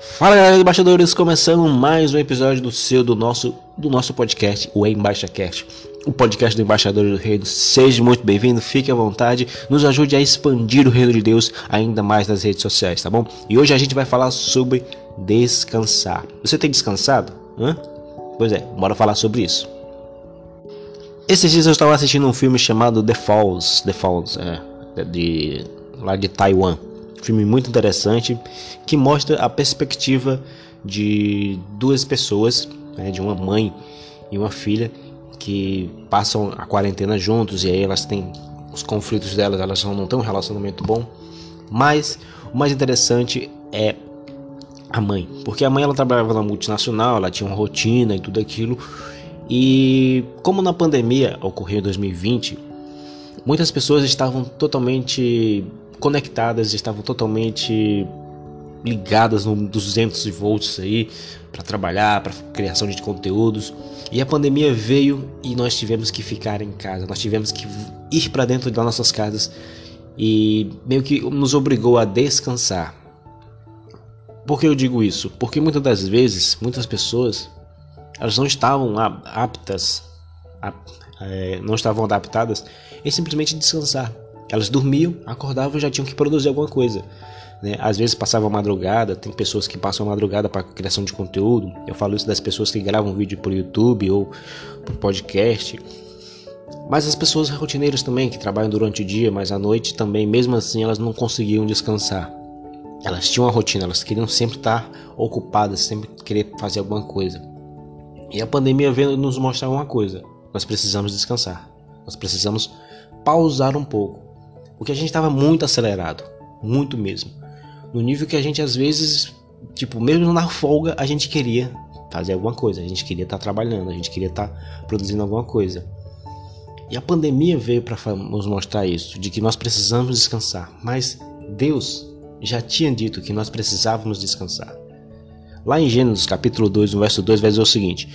Fala galera do embaixadores, começando mais um episódio do seu, do nosso, do nosso podcast, o EmbaixaCast, o podcast do Embaixador do Reino. Seja muito bem-vindo, fique à vontade, nos ajude a expandir o reino de Deus ainda mais nas redes sociais, tá bom? E hoje a gente vai falar sobre descansar. Você tem descansado? Hã? Pois é, bora falar sobre isso. Esses dias eu estava assistindo um filme chamado The Falls, The Falls, é, de lá de Taiwan filme muito interessante que mostra a perspectiva de duas pessoas, né, de uma mãe e uma filha que passam a quarentena juntos e aí elas têm os conflitos delas, elas não têm um relacionamento bom. Mas o mais interessante é a mãe, porque a mãe ela trabalhava na multinacional, ela tinha uma rotina e tudo aquilo. E como na pandemia ocorreu em 2020, muitas pessoas estavam totalmente conectadas, estavam totalmente ligadas no 200 volts aí para trabalhar, para criação de conteúdos. E a pandemia veio e nós tivemos que ficar em casa, nós tivemos que ir para dentro das nossas casas e meio que nos obrigou a descansar. Por que eu digo isso? Porque muitas das vezes, muitas pessoas, elas não estavam aptas, é, não estavam adaptadas em simplesmente descansar. Elas dormiam, acordavam e já tinham que produzir alguma coisa. Né? Às vezes passava a madrugada, tem pessoas que passam a madrugada para criação de conteúdo. Eu falo isso das pessoas que gravam vídeo por YouTube ou por podcast. Mas as pessoas rotineiras também, que trabalham durante o dia, mas à noite também, mesmo assim, elas não conseguiam descansar. Elas tinham uma rotina, elas queriam sempre estar ocupadas, sempre querer fazer alguma coisa. E a pandemia veio nos mostrar uma coisa: nós precisamos descansar, nós precisamos pausar um pouco. Porque a gente estava muito acelerado, muito mesmo. No nível que a gente às vezes, tipo, mesmo na folga, a gente queria fazer alguma coisa, a gente queria estar tá trabalhando, a gente queria estar tá produzindo alguma coisa. E a pandemia veio para nos mostrar isso, de que nós precisamos descansar. Mas Deus já tinha dito que nós precisávamos descansar. Lá em Gênesis capítulo 2, no verso 2, vai dizer o seguinte: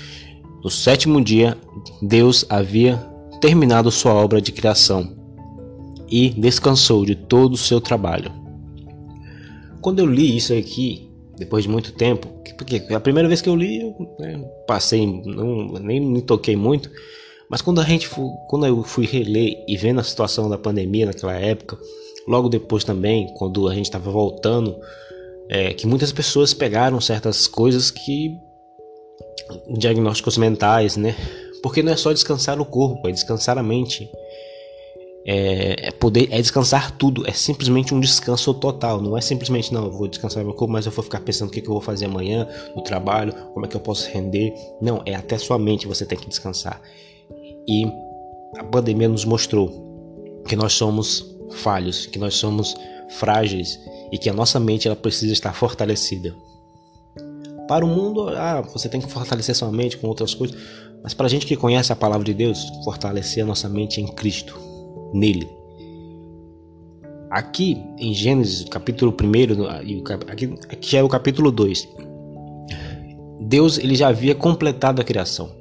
No sétimo dia, Deus havia terminado sua obra de criação e descansou de todo o seu trabalho. Quando eu li isso aqui, depois de muito tempo, porque a primeira vez que eu li, eu né, passei, não, nem me toquei muito, mas quando a gente, quando eu fui reler e vendo a situação da pandemia naquela época, logo depois também, quando a gente estava voltando, é, que muitas pessoas pegaram certas coisas que diagnósticos mentais, né? Porque não é só descansar o corpo, é descansar a mente é, é, poder é descansar tudo, é simplesmente um descanso total, não é simplesmente não, vou descansar meu corpo, mas eu vou ficar pensando o que, que eu vou fazer amanhã no trabalho, como é que eu posso render. Não, é até sua mente você tem que descansar. E a pandemia nos mostrou que nós somos falhos, que nós somos frágeis e que a nossa mente ela precisa estar fortalecida. Para o mundo, ah, você tem que fortalecer sua mente com outras coisas, mas para a gente que conhece a palavra de Deus, fortalecer a nossa mente em Cristo nele. Aqui em Gênesis, capítulo 1, aqui, aqui é o capítulo 2. Deus ele já havia completado a criação.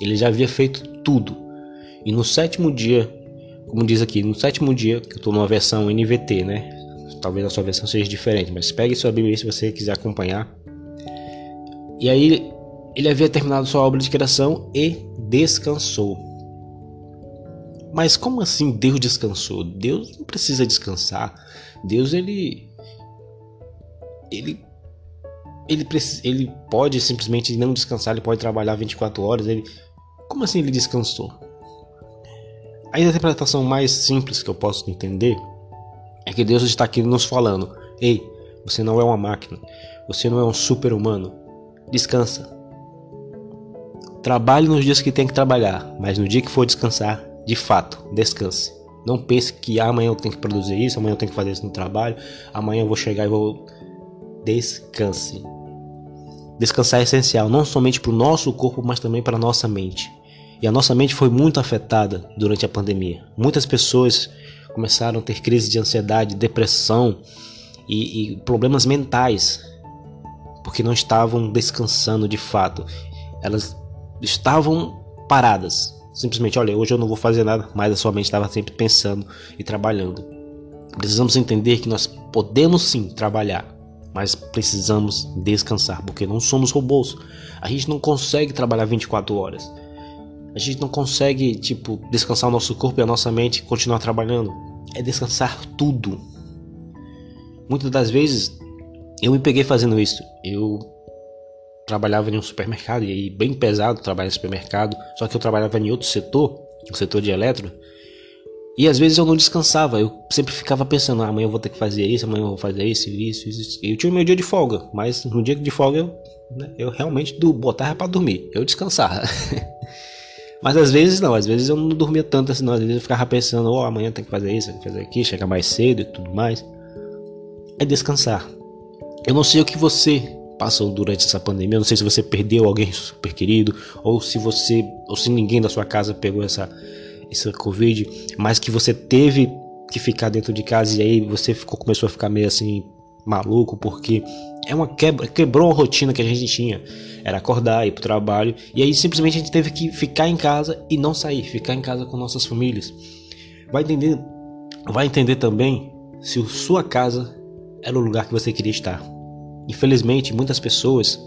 Ele já havia feito tudo. E no sétimo dia, como diz aqui, no sétimo dia, que eu estou numa versão NVT, né? Talvez a sua versão seja diferente, mas pegue sua Bíblia se você quiser acompanhar. E aí ele havia terminado sua obra de criação e descansou. Mas como assim Deus descansou? Deus não precisa descansar. Deus ele ele ele, ele pode simplesmente não descansar, ele pode trabalhar 24 horas, ele Como assim ele descansou? A interpretação mais simples que eu posso entender é que Deus está aqui nos falando: "Ei, você não é uma máquina. Você não é um super-humano. Descansa. Trabalhe nos dias que tem que trabalhar, mas no dia que for descansar, de fato, descanse. Não pense que ah, amanhã eu tenho que produzir isso, amanhã eu tenho que fazer isso no trabalho, amanhã eu vou chegar e vou. Descanse. Descansar é essencial, não somente para o nosso corpo, mas também para a nossa mente. E a nossa mente foi muito afetada durante a pandemia. Muitas pessoas começaram a ter crise de ansiedade, depressão e, e problemas mentais, porque não estavam descansando de fato. Elas estavam paradas, Simplesmente, olha, hoje eu não vou fazer nada, mas a sua mente estava sempre pensando e trabalhando. Precisamos entender que nós podemos sim trabalhar, mas precisamos descansar, porque não somos robôs. A gente não consegue trabalhar 24 horas. A gente não consegue, tipo, descansar o nosso corpo e a nossa mente e continuar trabalhando. É descansar tudo. Muitas das vezes eu me peguei fazendo isso. Eu trabalhava em um supermercado e aí bem pesado trabalhar em supermercado, só que eu trabalhava em outro setor, o setor de eletro. E às vezes eu não descansava, eu sempre ficava pensando, ah, amanhã eu vou ter que fazer isso, amanhã eu vou fazer isso, isso, isso. Eu tinha o meu dia de folga, mas no dia de folga eu, né, eu realmente do, botava para dormir, eu descansava. Mas às vezes não, às vezes eu não dormia tanto assim, não. Às vezes eu ficava pensando, oh, amanhã tem que fazer isso, tem que fazer aquilo, chegar mais cedo e tudo mais. É descansar. Eu não sei o que você passou durante essa pandemia, eu não sei se você perdeu alguém super querido, ou se você, ou se ninguém da sua casa pegou essa, essa Covid, mas que você teve que ficar dentro de casa e aí você ficou, começou a ficar meio assim maluco, porque é uma quebra, quebrou a rotina que a gente tinha. Era acordar, ir pro trabalho, e aí simplesmente a gente teve que ficar em casa e não sair, ficar em casa com nossas famílias. Vai entender, vai entender também se sua casa era o lugar que você queria estar. Infelizmente, muitas pessoas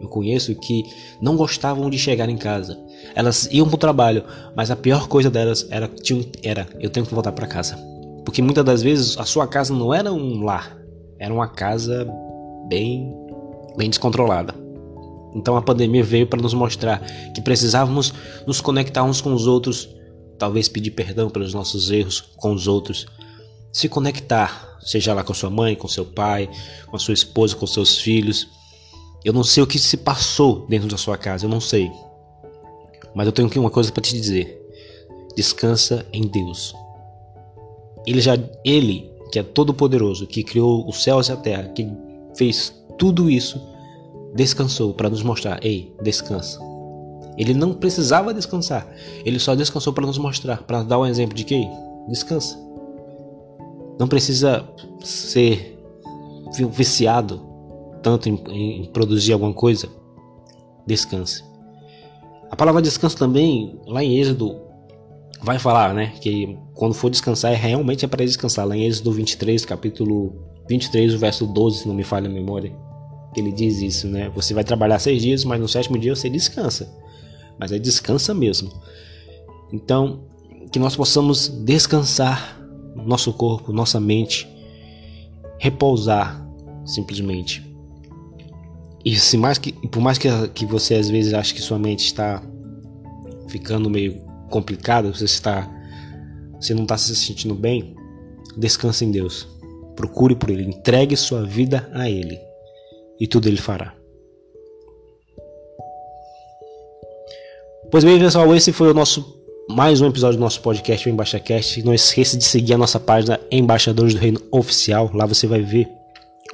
eu conheço que não gostavam de chegar em casa. Elas iam pro trabalho, mas a pior coisa delas era, era eu tenho que voltar para casa. Porque muitas das vezes a sua casa não era um lar, era uma casa bem, bem descontrolada. Então a pandemia veio para nos mostrar que precisávamos nos conectar uns com os outros, talvez pedir perdão pelos nossos erros com os outros, se conectar, seja lá com sua mãe, com seu pai, com a sua esposa, com seus filhos. Eu não sei o que se passou dentro da sua casa, eu não sei. Mas eu tenho aqui uma coisa para te dizer. Descansa em Deus. Ele já ele que é todo poderoso, que criou os céus e a terra, que fez tudo isso, descansou para nos mostrar: ei, descansa. Ele não precisava descansar, ele só descansou para nos mostrar, para dar um exemplo de que descansa. Não precisa ser viciado tanto em, em produzir alguma coisa. Descanse. A palavra descanso também, lá em Êxodo vai falar, né, que quando for descansar é realmente é para descansar. Lá em Êxodo 23, capítulo 23, o verso 12, se não me falha a memória, ele diz isso, né? Você vai trabalhar seis dias, mas no sétimo dia você descansa. Mas é descansa mesmo. Então, que nós possamos descansar nosso corpo, nossa mente, repousar simplesmente. E se mais que, por mais que, que você às vezes ache que sua mente está ficando meio complicado, você está você não está se sentindo bem, descanse em Deus. Procure por Ele, entregue sua vida a Ele e tudo Ele fará. Pois bem, pessoal, esse foi o nosso mais um episódio do nosso podcast, o EmbaixaCast. Não esqueça de seguir a nossa página Embaixadores do Reino Oficial. Lá você vai ver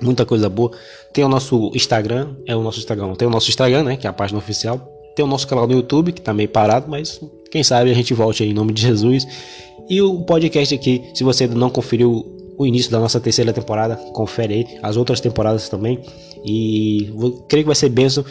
muita coisa boa. Tem o nosso Instagram, é o nosso Instagram, tem o nosso Instagram, né, que é a página oficial. Tem o nosso canal no YouTube, que tá meio parado, mas quem sabe a gente volte aí em nome de Jesus. E o podcast aqui, se você ainda não conferiu o início da nossa terceira temporada, confere aí as outras temporadas também. E creio que vai ser benção.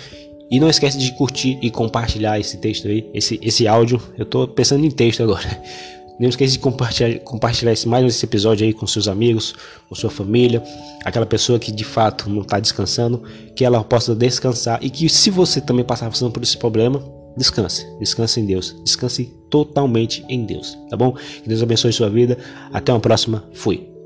E não esquece de curtir e compartilhar esse texto aí, esse, esse áudio. Eu tô pensando em texto agora. Não esqueça de compartilhar, compartilhar esse, mais esse episódio aí com seus amigos, com sua família, aquela pessoa que de fato não está descansando, que ela possa descansar e que se você também passar passando por esse problema, descanse, descanse em Deus, descanse totalmente em Deus, tá bom? Que Deus abençoe sua vida. Até uma próxima. Fui.